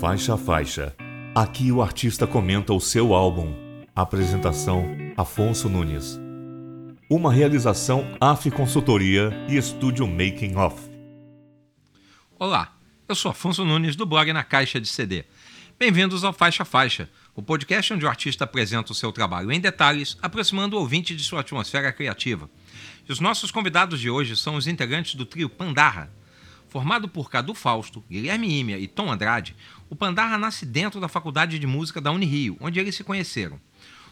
Faixa a faixa. Aqui o artista comenta o seu álbum. Apresentação: Afonso Nunes. Uma realização AF Consultoria e Estúdio Making Off. Olá, eu sou Afonso Nunes do blog Na Caixa de CD. Bem-vindos ao Faixa Faixa, o podcast onde o artista apresenta o seu trabalho em detalhes, aproximando o ouvinte de sua atmosfera criativa. E os nossos convidados de hoje são os integrantes do trio Pandarra. Formado por Cadu Fausto, Guilherme Ímia e Tom Andrade, o Pandarra nasce dentro da Faculdade de Música da Unirio, onde eles se conheceram.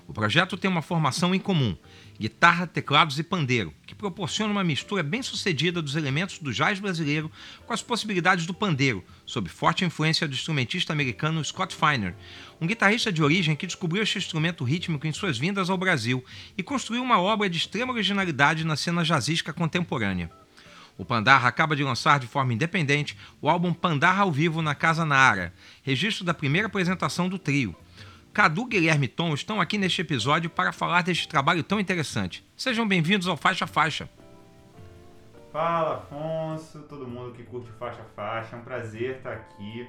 O projeto tem uma formação em comum, guitarra, teclados e pandeiro, que proporciona uma mistura bem sucedida dos elementos do jazz brasileiro com as possibilidades do pandeiro, sob forte influência do instrumentista americano Scott Feiner, um guitarrista de origem que descobriu este instrumento rítmico em suas vindas ao Brasil e construiu uma obra de extrema originalidade na cena jazzística contemporânea. O Pandarra acaba de lançar de forma independente o álbum Pandarra ao Vivo na Casa Nara, registro da primeira apresentação do trio. Cadu, Guilherme Tom estão aqui neste episódio para falar deste trabalho tão interessante. Sejam bem-vindos ao Faixa Faixa. Fala, Afonso, todo mundo que curte Faixa Faixa, é um prazer estar aqui.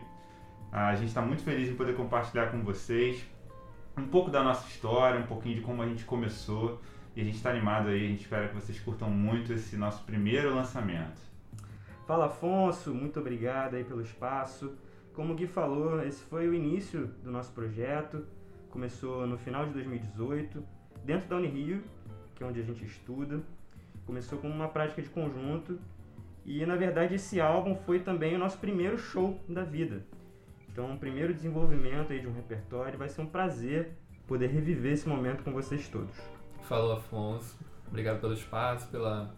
A gente está muito feliz em poder compartilhar com vocês um pouco da nossa história, um pouquinho de como a gente começou e a gente está animado aí, a gente espera que vocês curtam muito esse nosso primeiro lançamento. Fala Afonso, muito obrigado aí pelo espaço. Como o Gui falou, esse foi o início do nosso projeto. Começou no final de 2018, dentro da Unirio, que é onde a gente estuda. Começou com uma prática de conjunto e na verdade esse álbum foi também o nosso primeiro show da vida. Então, o primeiro desenvolvimento aí de um repertório, vai ser um prazer poder reviver esse momento com vocês todos. Falou, Afonso. Obrigado pelo espaço, pela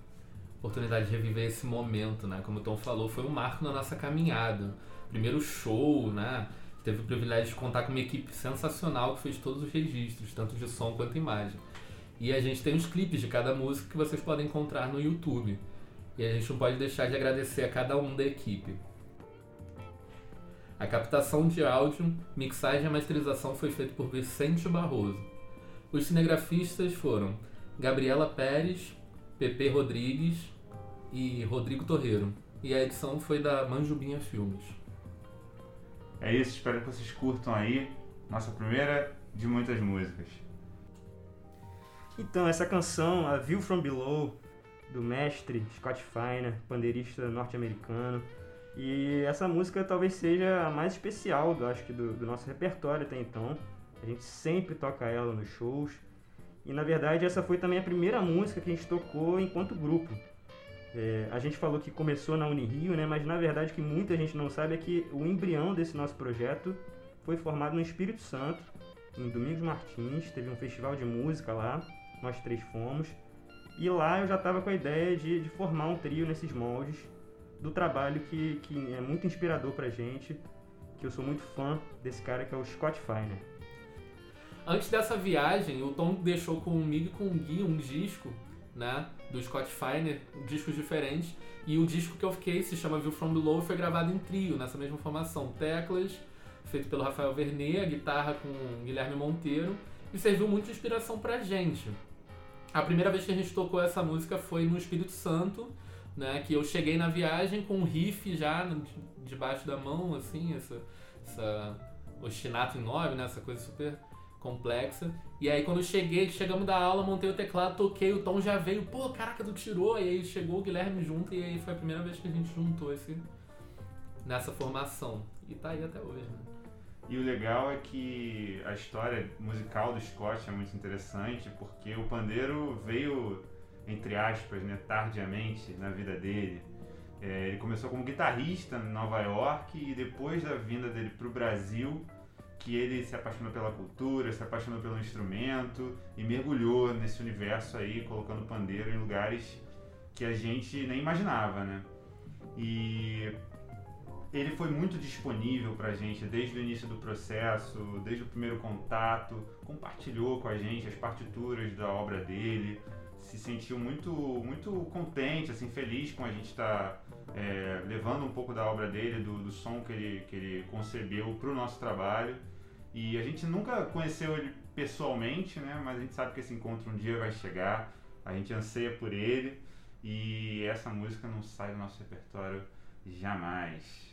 oportunidade de reviver esse momento, né? Como o Tom falou, foi um marco na nossa caminhada. Primeiro show, né? Teve o privilégio de contar com uma equipe sensacional que fez todos os registros, tanto de som quanto imagem. E a gente tem os clipes de cada música que vocês podem encontrar no YouTube. E a gente não pode deixar de agradecer a cada um da equipe. A captação de áudio, mixagem e masterização foi feita por Vicente Barroso. Os cinegrafistas foram Gabriela Pérez, Pepe Rodrigues e Rodrigo Torreiro. E a edição foi da Manjubinha Filmes. É isso, espero que vocês curtam aí nossa primeira de muitas músicas. Então, essa canção, a View From Below, do mestre Scott Feiner, pandeirista norte-americano. E essa música talvez seja a mais especial, eu acho que, do, do nosso repertório até então. A gente sempre toca ela nos shows. E na verdade essa foi também a primeira música que a gente tocou enquanto grupo. É, a gente falou que começou na Unirio, né? Mas na verdade o que muita gente não sabe é que o embrião desse nosso projeto foi formado no Espírito Santo, em Domingos Martins, teve um festival de música lá, nós três fomos. E lá eu já estava com a ideia de, de, formar um trio nesses moldes do trabalho que, que é muito inspirador pra gente, que eu sou muito fã desse cara que é o Scott Feiner. Antes dessa viagem, o Tom deixou comigo e com o Gui um disco, né? Do Scott Feiner, discos diferentes. E o disco que eu fiquei se chama View From Below foi gravado em trio, nessa mesma formação. Teclas, feito pelo Rafael Vernet, guitarra com Guilherme Monteiro. E serviu muito de inspiração pra gente. A primeira vez que a gente tocou essa música foi no Espírito Santo, né? Que eu cheguei na viagem com um riff já debaixo da mão, assim, essa, essa ostinato em nove, né? Essa coisa super complexa. E aí quando eu cheguei, chegamos da aula, montei o teclado, toquei, o Tom já veio, pô, caraca, tu tirou. E aí chegou o Guilherme junto e aí foi a primeira vez que a gente juntou esse nessa formação. E tá aí até hoje, né? E o legal é que a história musical do Scott é muito interessante, porque o pandeiro veio, entre aspas, né, tardiamente na vida dele. É, ele começou como guitarrista em Nova York e depois da vinda dele para o Brasil, que ele se apaixonou pela cultura, se apaixonou pelo instrumento e mergulhou nesse universo aí, colocando pandeiro em lugares que a gente nem imaginava, né? E ele foi muito disponível para a gente desde o início do processo, desde o primeiro contato, compartilhou com a gente as partituras da obra dele, se sentiu muito, muito contente, assim, feliz com a gente estar tá, é, levando um pouco da obra dele, do, do som que ele, que ele concebeu para o nosso trabalho. E a gente nunca conheceu ele pessoalmente, né? Mas a gente sabe que esse encontro um dia vai chegar. A gente anseia por ele e essa música não sai do nosso repertório jamais.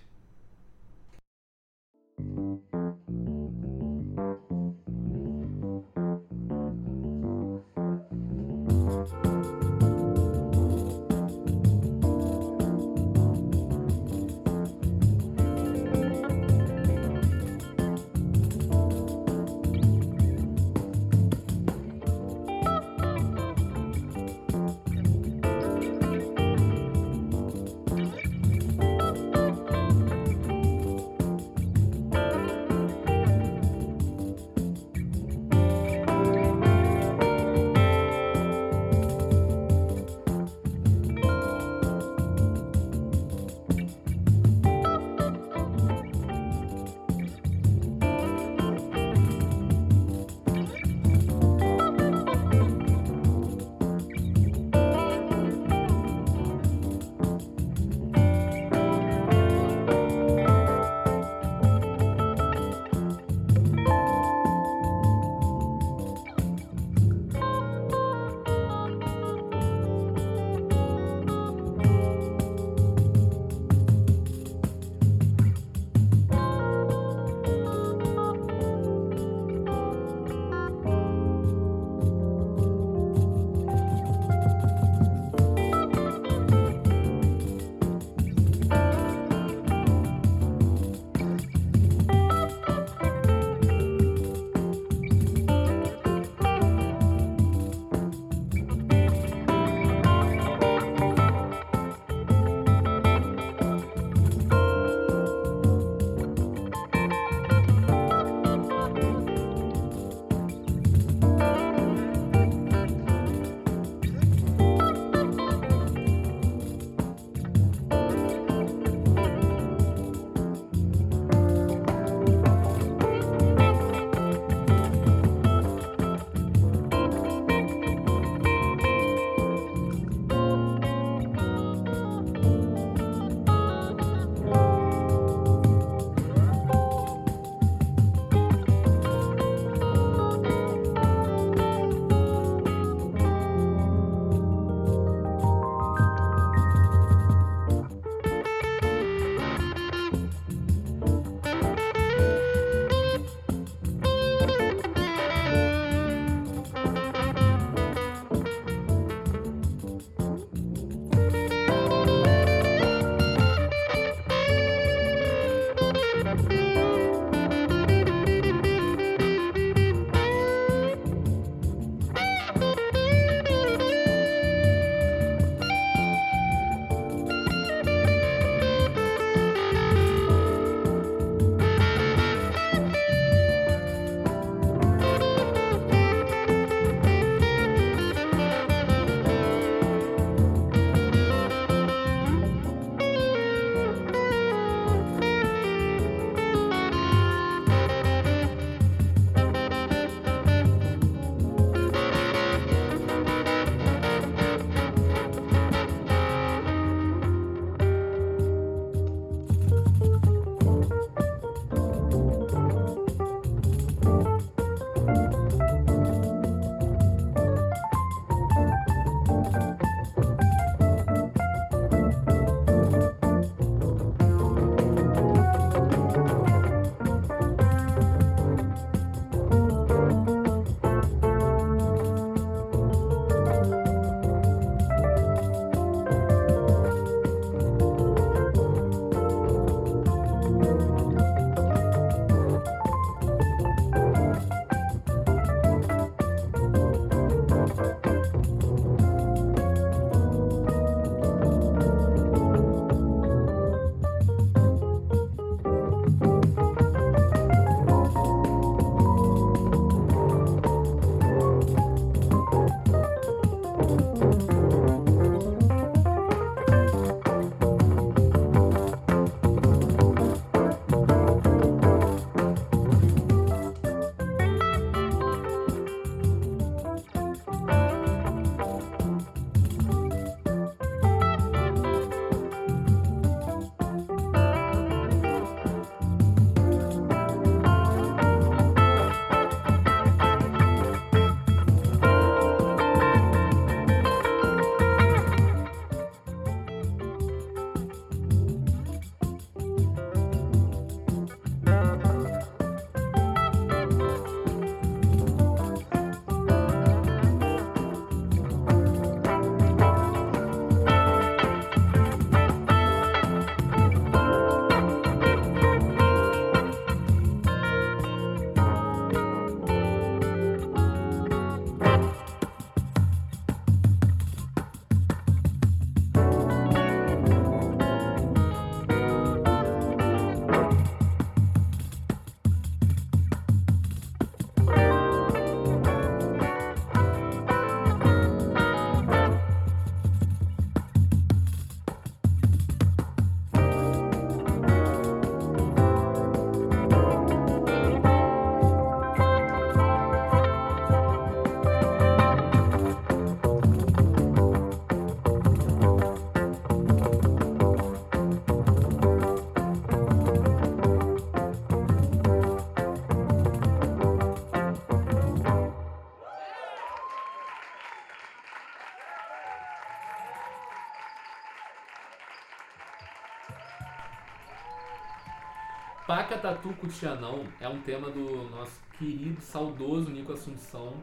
Pacatatu Cutianão é um tema do nosso querido, saudoso Nico Assunção,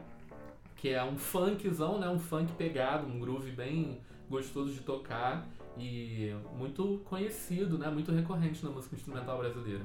que é um funkzão, né? Um funk pegado, um groove bem gostoso de tocar e muito conhecido, né? Muito recorrente na música instrumental brasileira.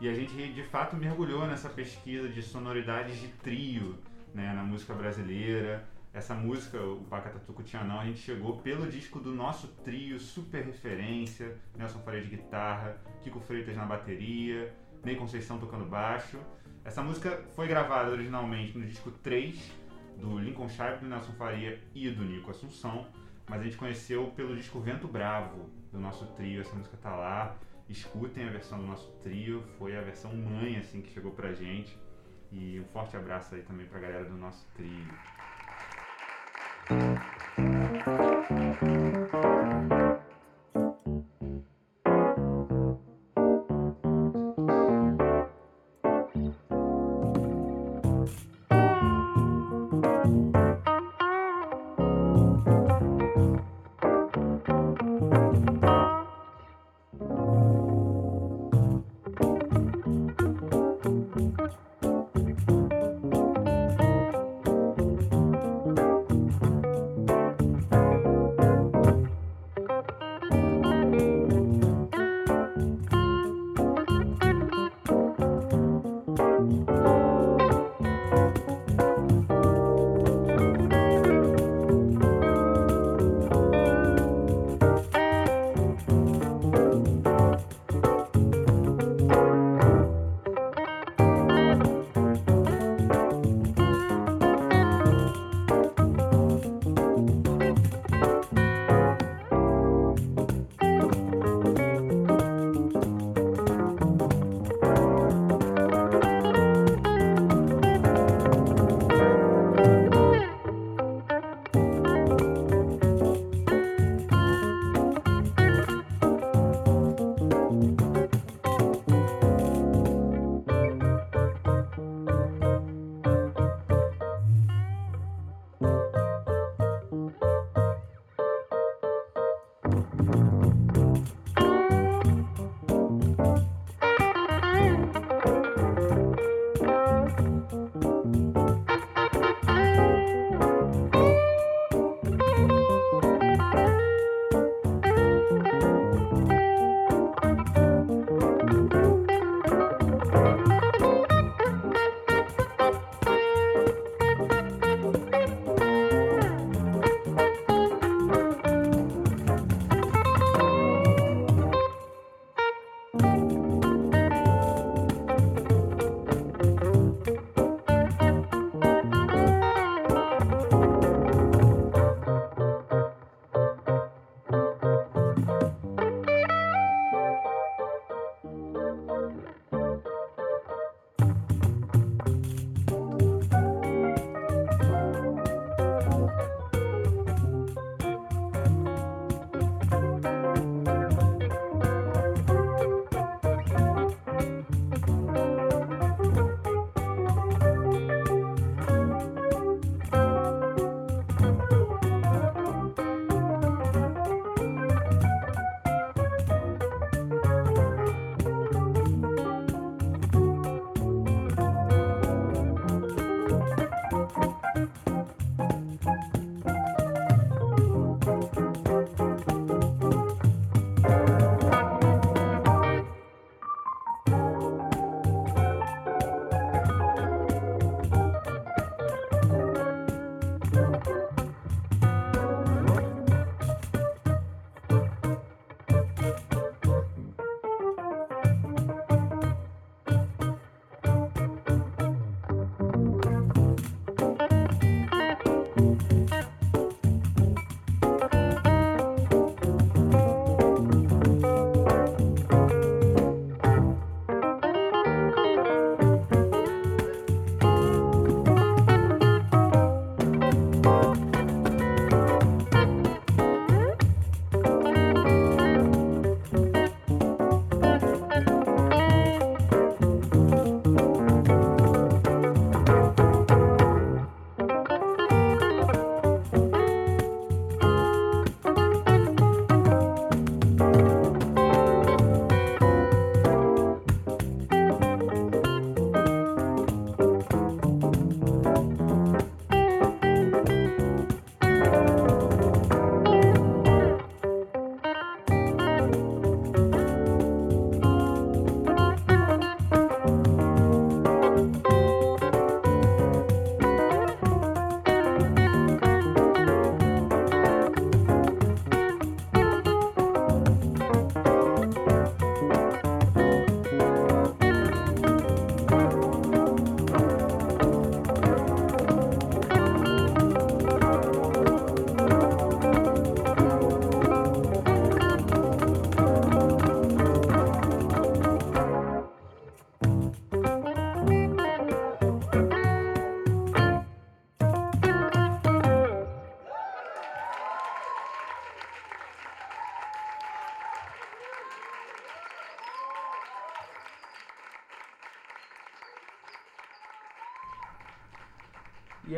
E a gente de fato mergulhou nessa pesquisa de sonoridades de trio né, na música brasileira. Essa música, o Pacatatuco Tianão, a gente chegou pelo disco do nosso trio, super referência, Nelson Faria de guitarra, Kiko Freitas na bateria, Ney Conceição tocando baixo. Essa música foi gravada originalmente no disco 3 do Lincoln Sharp, do Nelson Faria e do Nico Assunção, mas a gente conheceu pelo disco Vento Bravo, do nosso trio. Essa música tá lá, escutem a versão do nosso trio, foi a versão mãe assim que chegou pra gente. E um forte abraço aí também pra galera do nosso trio.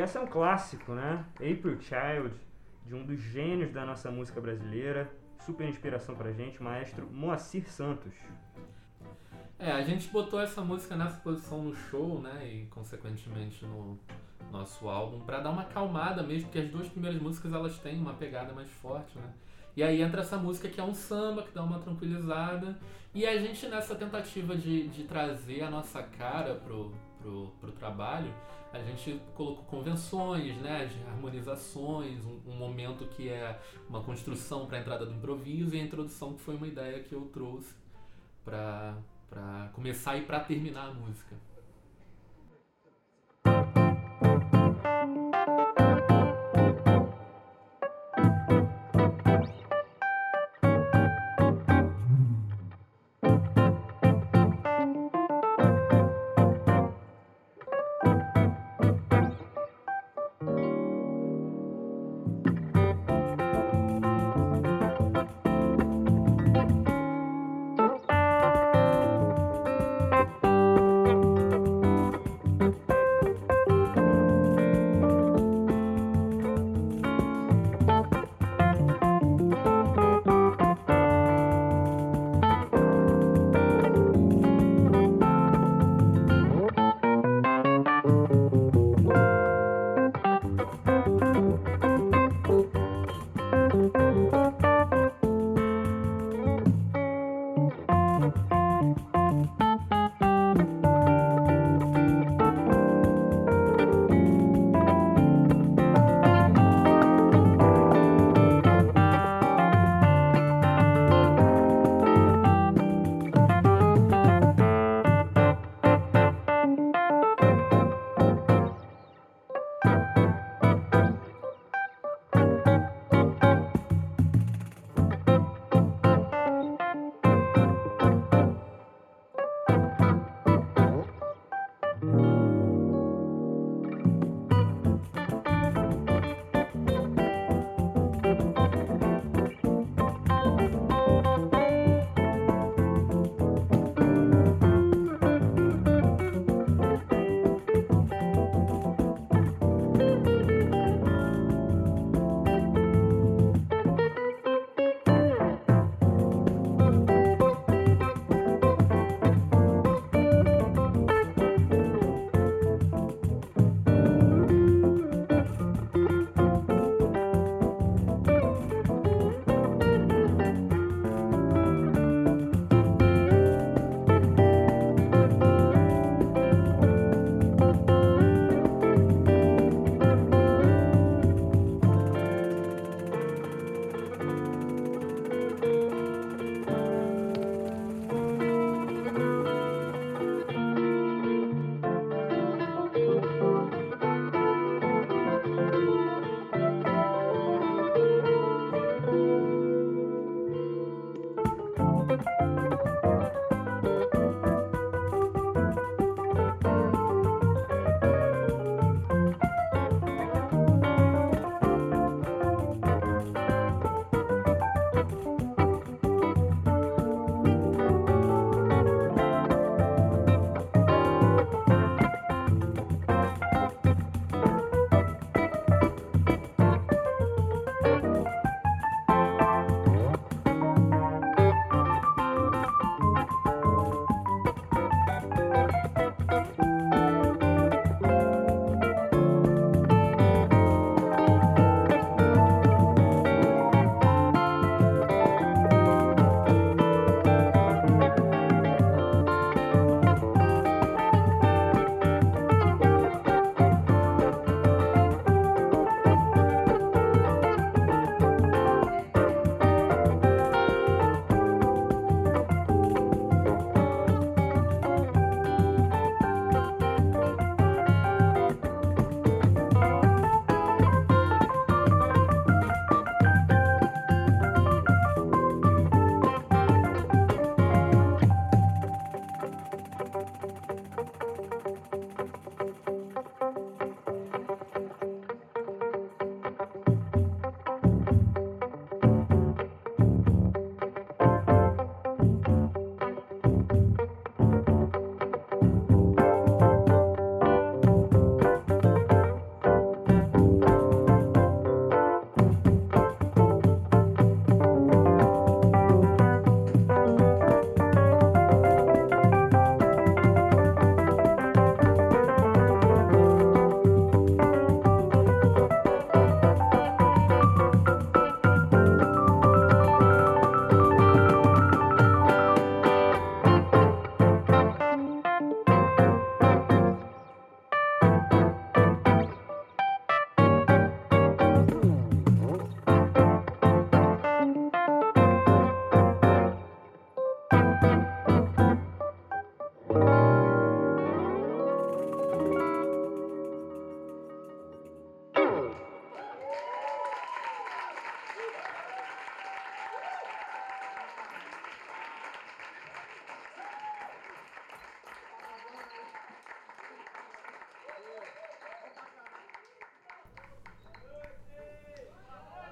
Essa é um clássico, né? April Child, de um dos gênios da nossa música brasileira, super inspiração pra gente, maestro Moacir Santos. É, a gente botou essa música nessa posição no show, né? E consequentemente no nosso álbum, pra dar uma acalmada mesmo, porque as duas primeiras músicas elas têm uma pegada mais forte, né? E aí entra essa música que é um samba, que dá uma tranquilizada. E a gente nessa tentativa de, de trazer a nossa cara pro, pro, pro trabalho, a gente colocou convenções, né, harmonizações, um, um momento que é uma construção para a entrada do improviso e a introdução que foi uma ideia que eu trouxe para começar e para terminar a música.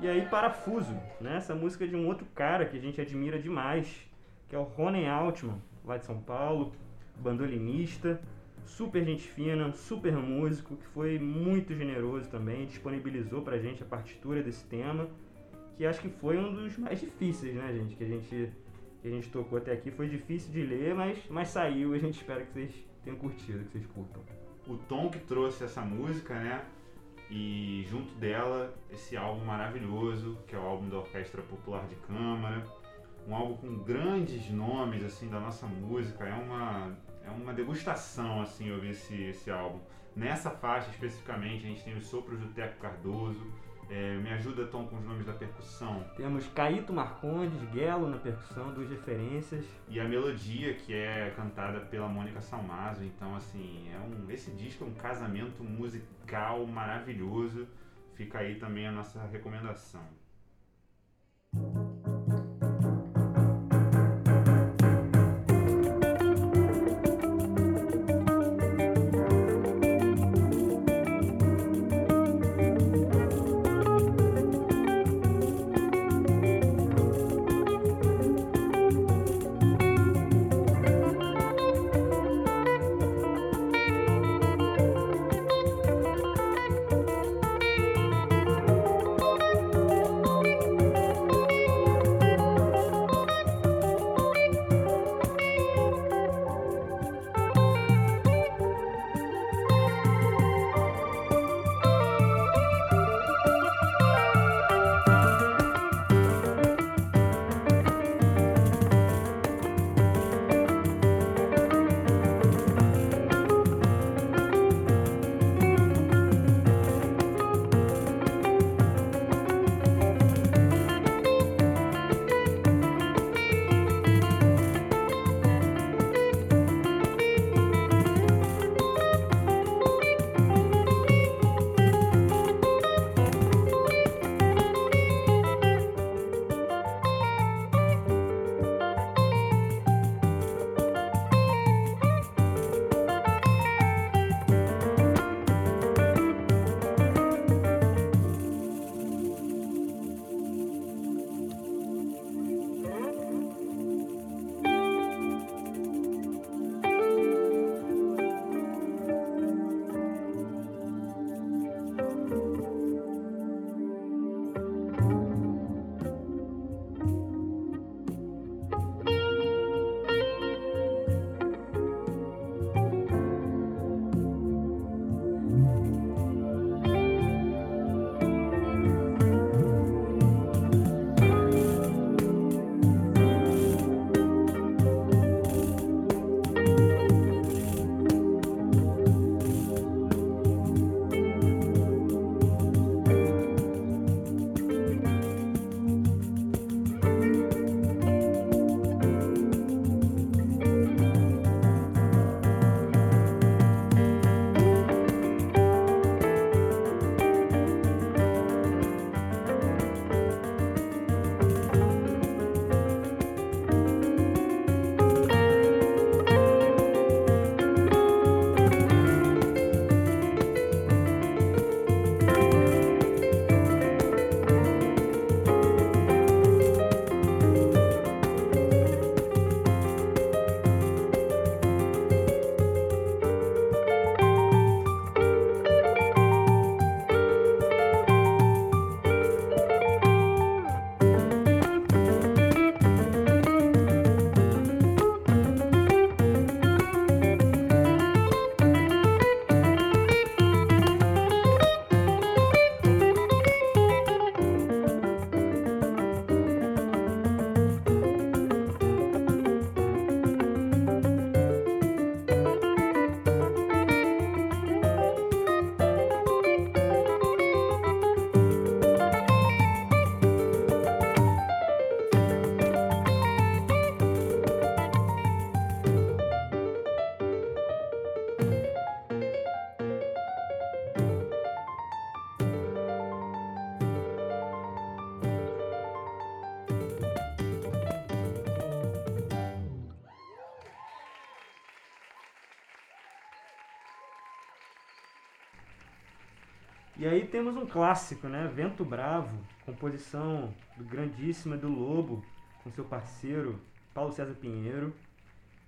E aí Parafuso, né? Essa música é de um outro cara que a gente admira demais, que é o Ronen Altman, lá de São Paulo, bandolinista, super gente fina, super músico, que foi muito generoso também, disponibilizou pra gente a partitura desse tema, que acho que foi um dos mais difíceis, né, gente, que a gente que a gente tocou até aqui. Foi difícil de ler, mas, mas saiu. A gente espera que vocês tenham curtido, que vocês curtam. O Tom que trouxe essa música, né? E junto dela, esse álbum maravilhoso, que é o álbum da Orquestra Popular de Câmara. Um álbum com grandes nomes, assim, da nossa música. É uma, é uma degustação, assim, ouvir esse, esse álbum. Nessa faixa, especificamente, a gente tem os sopros do Teco Cardoso, é, me ajuda, Tom, com os nomes da percussão. Temos Caíto Marcondes, Guelo na percussão, duas referências. E a melodia, que é cantada pela Mônica Salmazo. Então, assim, é um, esse disco é um casamento musical maravilhoso. Fica aí também a nossa recomendação. Aí temos um clássico, né? Vento Bravo, composição do grandíssimo do Lobo, com seu parceiro Paulo César Pinheiro.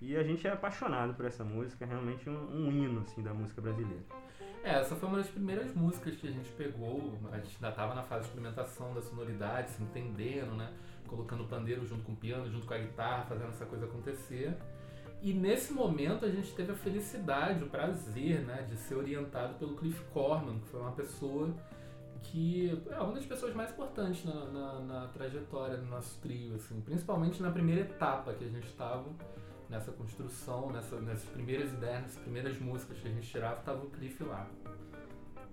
E a gente é apaixonado por essa música, é realmente um, um hino assim, da música brasileira. É, essa foi uma das primeiras músicas que a gente pegou, a gente ainda estava na fase de experimentação da sonoridade, se entendendo, né? Colocando o pandeiro junto com o piano, junto com a guitarra, fazendo essa coisa acontecer. E nesse momento a gente teve a felicidade, o prazer, né, de ser orientado pelo Cliff Corman, que foi uma pessoa que é uma das pessoas mais importantes na, na, na trajetória do nosso trio, assim, principalmente na primeira etapa que a gente estava nessa construção, nessa, nessas primeiras ideias, nessas primeiras músicas que a gente tirava, estava o Cliff lá.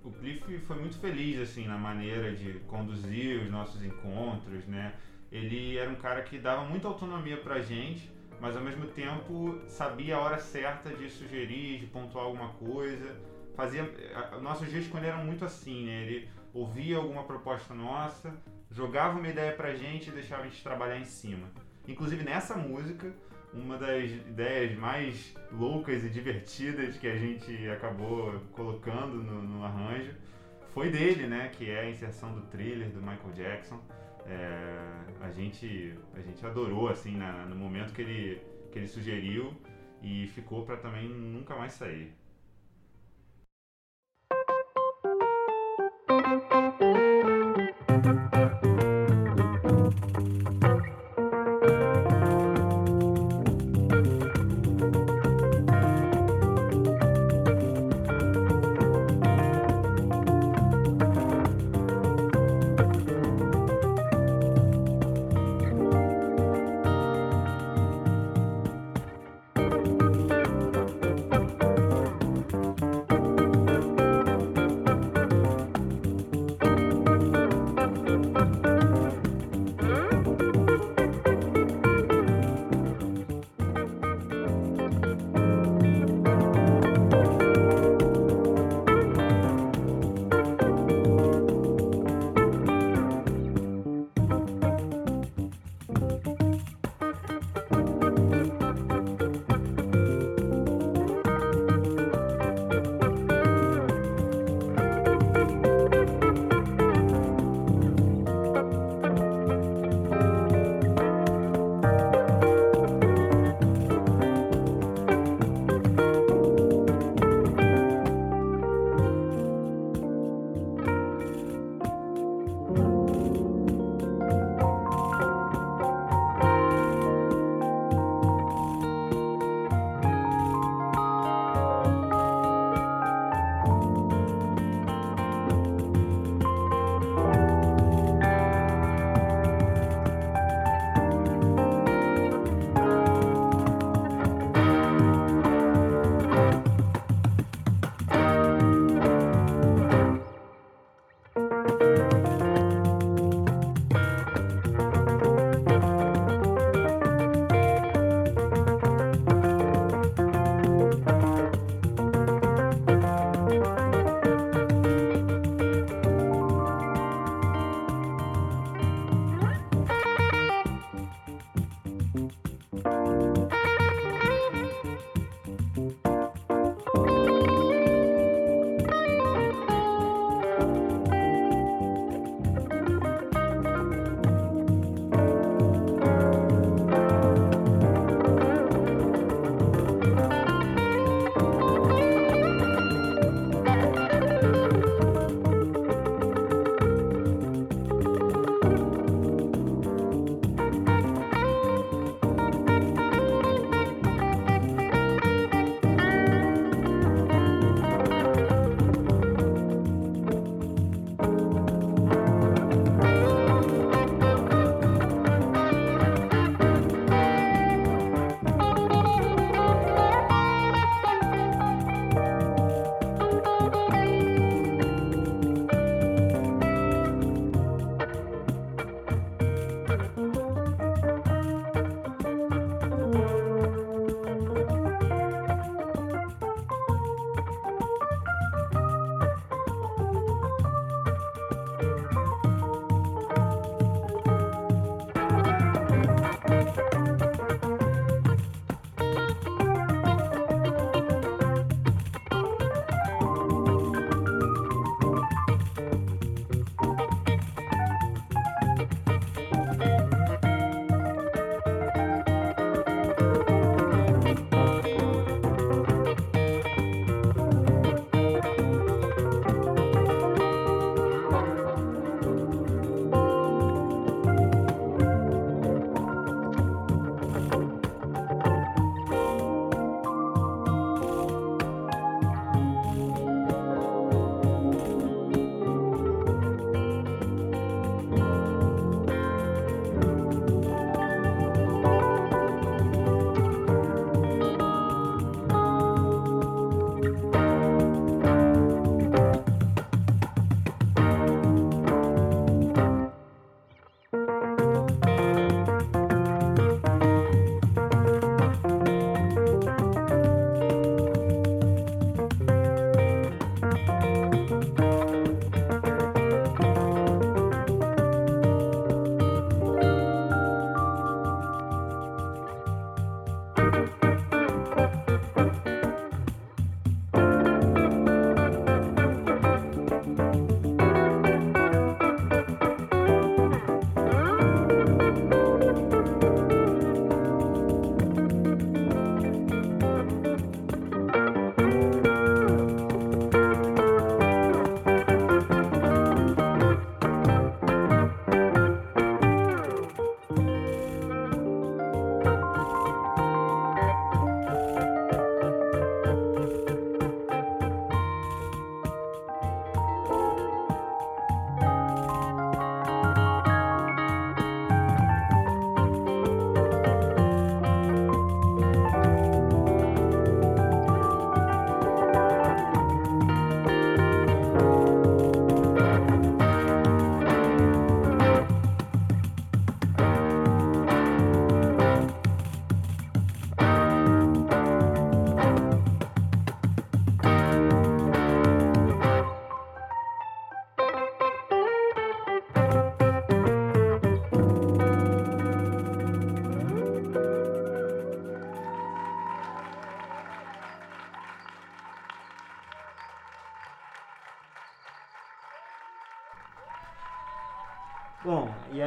O Cliff foi muito feliz assim na maneira de conduzir os nossos encontros, né? Ele era um cara que dava muita autonomia pra gente, mas ao mesmo tempo sabia a hora certa de sugerir, de pontuar alguma coisa. Fazia nossos dias ele eram muito assim, né? Ele ouvia alguma proposta nossa, jogava uma ideia pra gente e deixava a gente trabalhar em cima. Inclusive nessa música, uma das ideias mais loucas e divertidas que a gente acabou colocando no, no arranjo foi dele, né? Que é a inserção do thriller do Michael Jackson. É, a gente a gente adorou assim na, no momento que ele que ele sugeriu e ficou para também nunca mais sair.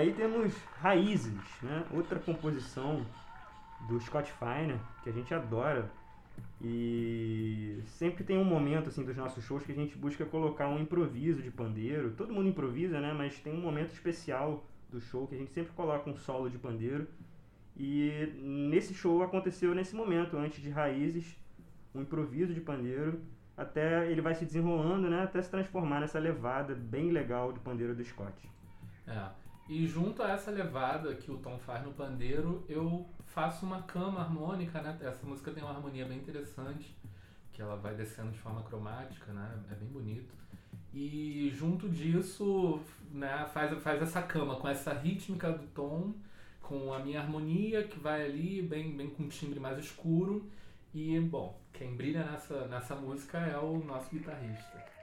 Aí temos Raízes, né? Outra composição do Scott Finer que a gente adora. E sempre tem um momento assim dos nossos shows que a gente busca colocar um improviso de pandeiro. Todo mundo improvisa, né? Mas tem um momento especial do show que a gente sempre coloca um solo de pandeiro. E nesse show aconteceu nesse momento, antes de Raízes, um improviso de pandeiro, até ele vai se desenrolando, né? Até se transformar nessa levada bem legal do pandeiro do Scott. É. E junto a essa levada que o Tom faz no pandeiro, eu faço uma cama harmônica, né? Essa música tem uma harmonia bem interessante, que ela vai descendo de forma cromática, né? É bem bonito. E junto disso, né, faz, faz essa cama com essa rítmica do tom, com a minha harmonia que vai ali, bem, bem com um timbre mais escuro. E, bom, quem brilha nessa, nessa música é o nosso guitarrista.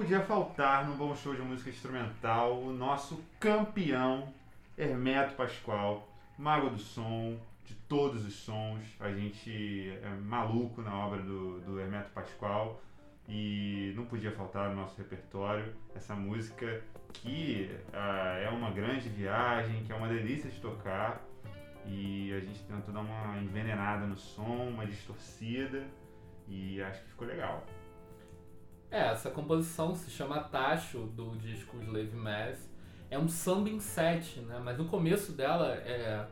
Podia faltar no Bom Show de Música Instrumental o nosso campeão, Hermeto Pascoal, mago do som, de todos os sons. A gente é maluco na obra do, do Hermeto Pascoal e não podia faltar no nosso repertório essa música que ah, é uma grande viagem, que é uma delícia de tocar e a gente tentou dar uma envenenada no som, uma distorcida e acho que ficou legal. É, essa composição se chama Tacho do disco Slave Mass. É um samba em sete, né? Mas no começo dela é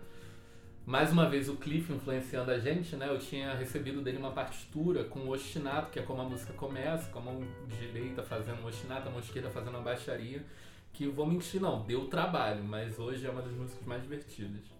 mais uma vez o Cliff influenciando a gente, né? Eu tinha recebido dele uma partitura com o ostinato, que é como a música começa, com a mão direita fazendo o ostinato, a mão esquerda fazendo a baixaria. Que vou mentir, não, deu trabalho, mas hoje é uma das músicas mais divertidas.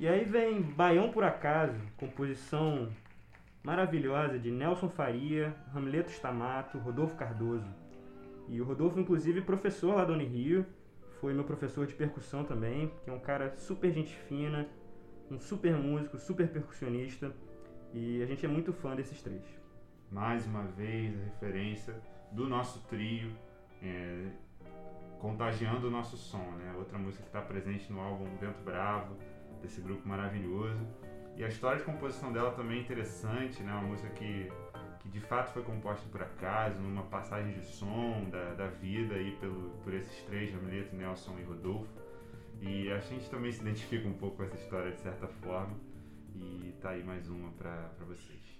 E aí vem Baião por Acaso, composição maravilhosa de Nelson Faria, Ramleto Stamato, Rodolfo Cardoso. E o Rodolfo, inclusive, professor lá da Unirio, foi meu professor de percussão também, que é um cara super gente fina, um super músico, super percussionista, e a gente é muito fã desses três. Mais uma vez a referência do nosso trio, é, contagiando o nosso som, né? Outra música que está presente no álbum Vento Bravo, desse grupo maravilhoso. E a história de composição dela também é interessante, né? Uma música que, que de fato foi composta por acaso, numa passagem de som da, da vida aí pelo, por esses três, Jamilito, Nelson e Rodolfo. E a gente também se identifica um pouco com essa história de certa forma. E tá aí mais uma para vocês.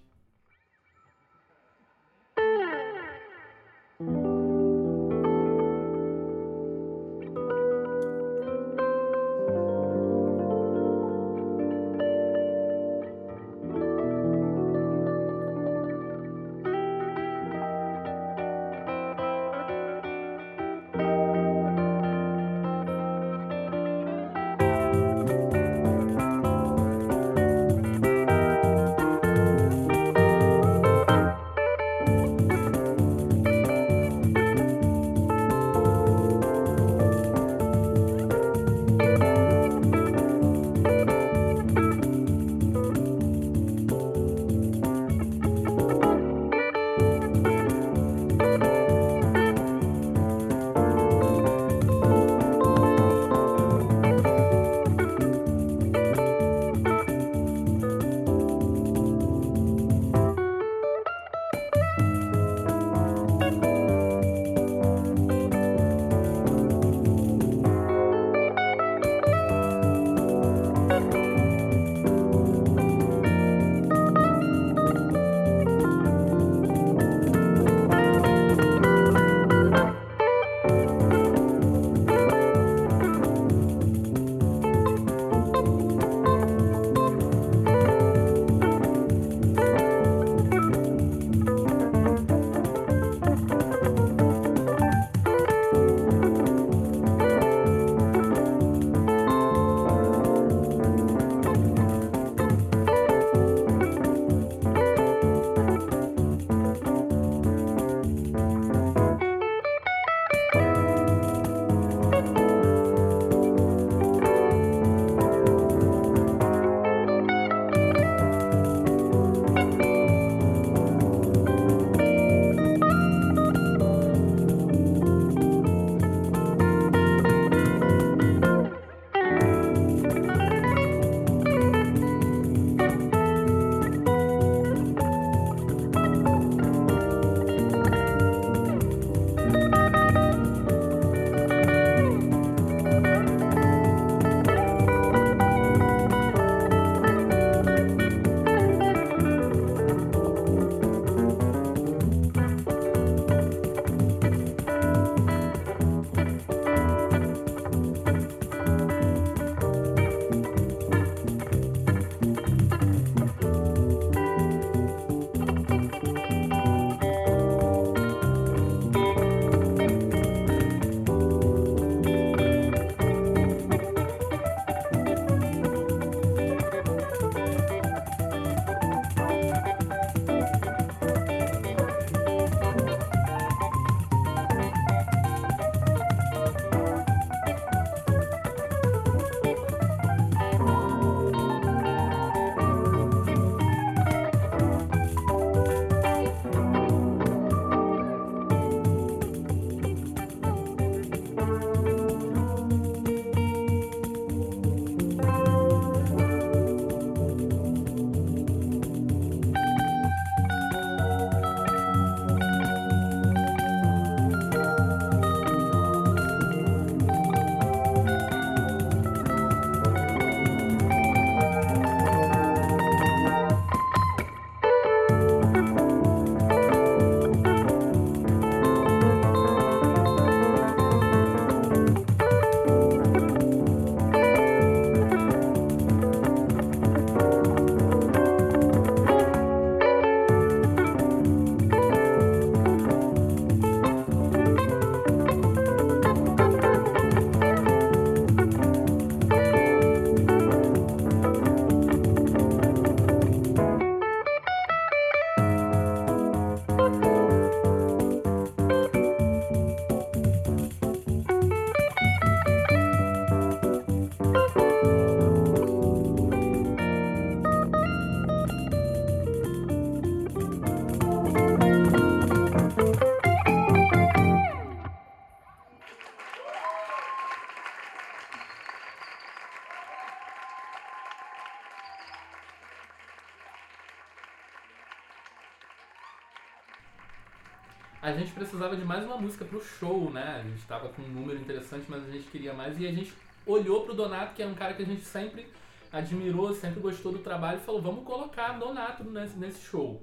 A gente precisava de mais uma música pro show, né? A gente tava com um número interessante, mas a gente queria mais. E a gente olhou pro Donato, que é um cara que a gente sempre admirou, sempre gostou do trabalho, e falou: vamos colocar Donato nesse, nesse show.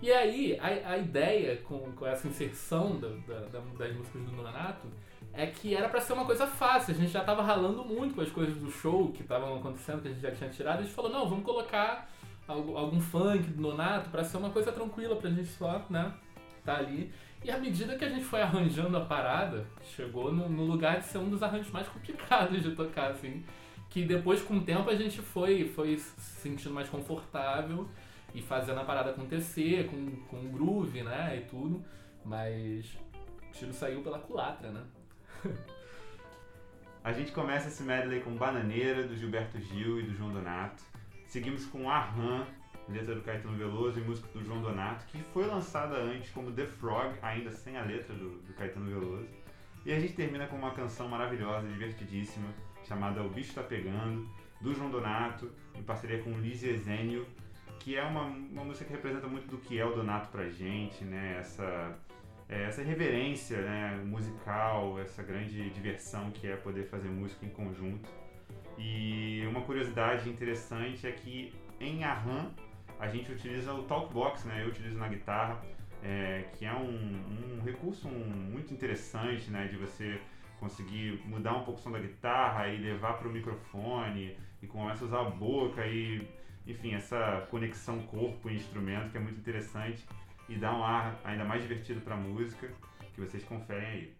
E aí, a, a ideia com, com essa inserção da, da, das músicas do Donato é que era para ser uma coisa fácil. A gente já tava ralando muito com as coisas do show que estavam acontecendo, que a gente já tinha tirado. A gente falou: não, vamos colocar algum, algum funk do Donato para ser uma coisa tranquila pra gente só, né? Tá ali. E à medida que a gente foi arranjando a parada, chegou no, no lugar de ser um dos arranjos mais complicados de tocar, assim que depois com o tempo a gente foi, foi se sentindo mais confortável e fazendo a parada acontecer, com, com groove, né, e tudo, mas o tiro saiu pela culatra, né. a gente começa esse medley com Bananeira, do Gilberto Gil e do João Donato. Seguimos com Arran, letra do Caetano Veloso e música do João Donato, que foi lançada antes como The Frog, ainda sem a letra do, do Caetano Veloso. E a gente termina com uma canção maravilhosa, divertidíssima, chamada O Bicho Tá Pegando, do João Donato, em parceria com Lizzie Ezênio, que é uma, uma música que representa muito do que é o Donato pra gente, né? Essa, é, essa reverência né? musical, essa grande diversão que é poder fazer música em conjunto. E uma curiosidade interessante é que em Arran a gente utiliza o talkbox, né? Eu utilizo na guitarra, é, que é um, um recurso muito interessante, né? De você conseguir mudar um pouco o som da guitarra e levar para o microfone e começa a usar a boca e enfim essa conexão corpo e instrumento que é muito interessante e dá um ar ainda mais divertido para a música que vocês conferem aí.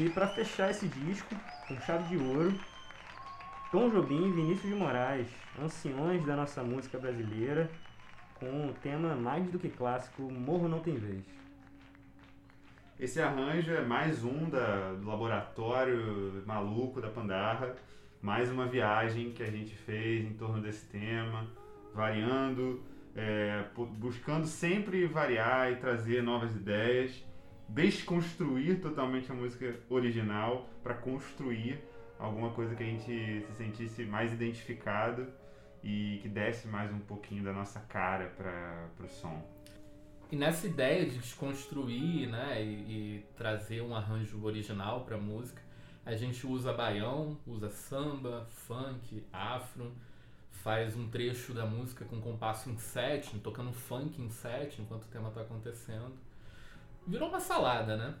E para fechar esse disco, com chave de ouro, Tom Jobim e Vinícius de Moraes, anciões da nossa música brasileira, com o tema mais do que clássico, Morro Não Tem Vez. Esse arranjo é mais um da, do laboratório maluco da Pandarra, mais uma viagem que a gente fez em torno desse tema, variando, é, buscando sempre variar e trazer novas ideias, desconstruir totalmente a música original para construir alguma coisa que a gente se sentisse mais identificado e que desse mais um pouquinho da nossa cara para o som. E nessa ideia de desconstruir né, e, e trazer um arranjo original para a música, a gente usa baião, usa samba, funk, afro, faz um trecho da música com compasso em sétimo, tocando funk em sétimo enquanto o tema está acontecendo. Virou uma salada, né?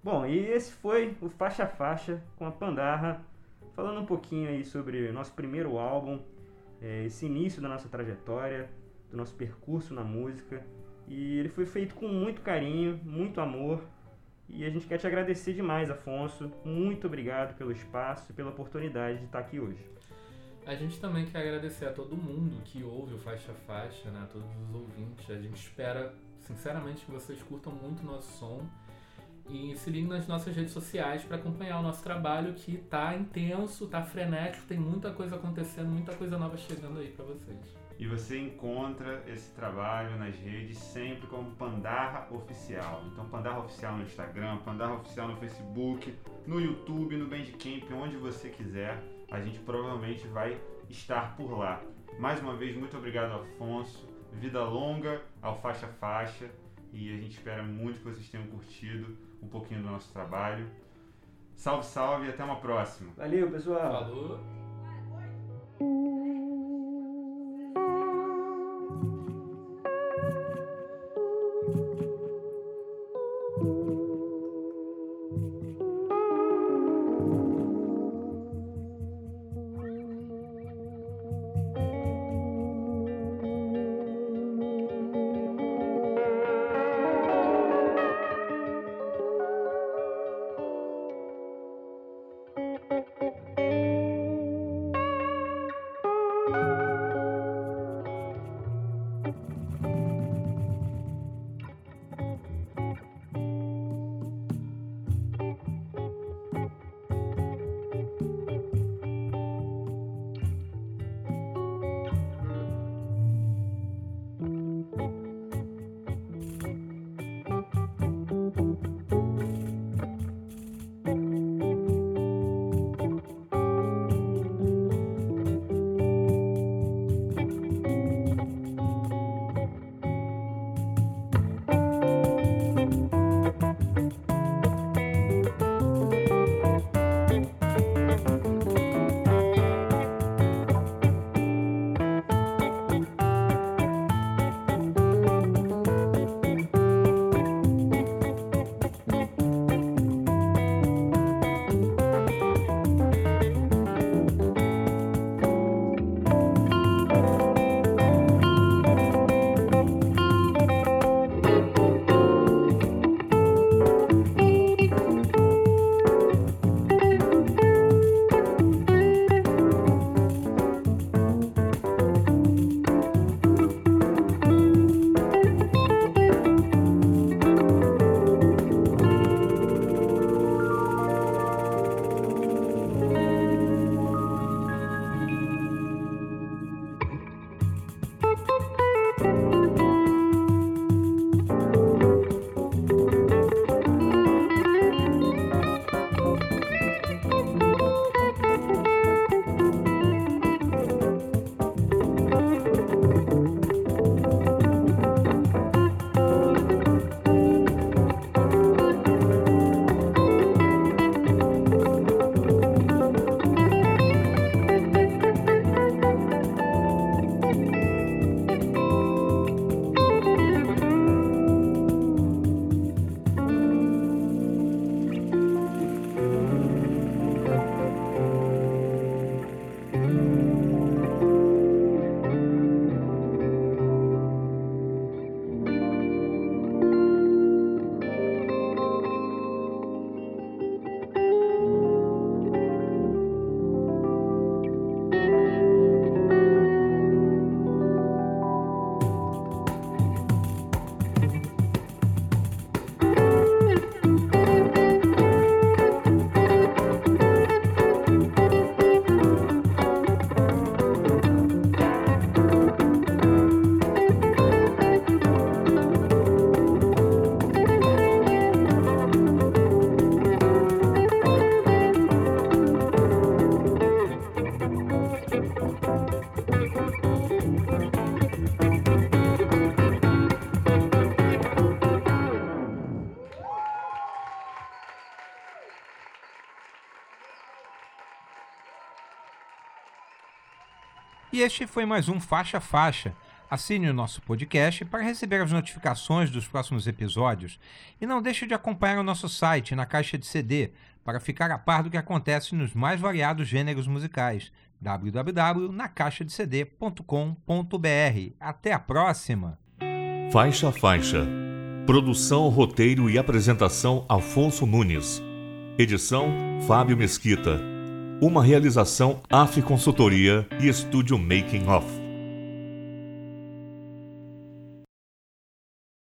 Bom, e esse foi o Faixa Faixa com a Pandarra, falando um pouquinho aí sobre o nosso primeiro álbum, é, esse início da nossa trajetória, do nosso percurso na música. E ele foi feito com muito carinho, muito amor. E a gente quer te agradecer demais, Afonso. Muito obrigado pelo espaço e pela oportunidade de estar aqui hoje. A gente também quer agradecer a todo mundo que ouve o Faixa Faixa, né? a todos os ouvintes. A gente espera, sinceramente, que vocês curtam muito o nosso som e se ligue nas nossas redes sociais para acompanhar o nosso trabalho que tá intenso, tá frenético, tem muita coisa acontecendo, muita coisa nova chegando aí para vocês. E você encontra esse trabalho nas redes sempre como Pandarra Oficial. Então Pandarra Oficial no Instagram, Pandarra Oficial no Facebook, no YouTube, no Bandcamp, onde você quiser. A gente provavelmente vai estar por lá. Mais uma vez, muito obrigado, Afonso. Vida longa ao Faixa Faixa. E a gente espera muito que vocês tenham curtido um pouquinho do nosso trabalho. Salve, salve e até uma próxima. Valeu, pessoal. Falou. E este foi mais um Faixa Faixa. Assine o nosso podcast para receber as notificações dos próximos episódios e não deixe de acompanhar o nosso site na caixa de CD para ficar a par do que acontece nos mais variados gêneros musicais. www.nacaixadecd.com.br. Até a próxima. Faixa Faixa. Produção, roteiro e apresentação Afonso Nunes. Edição Fábio Mesquita. Uma realização AF Consultoria e Estúdio Making Off.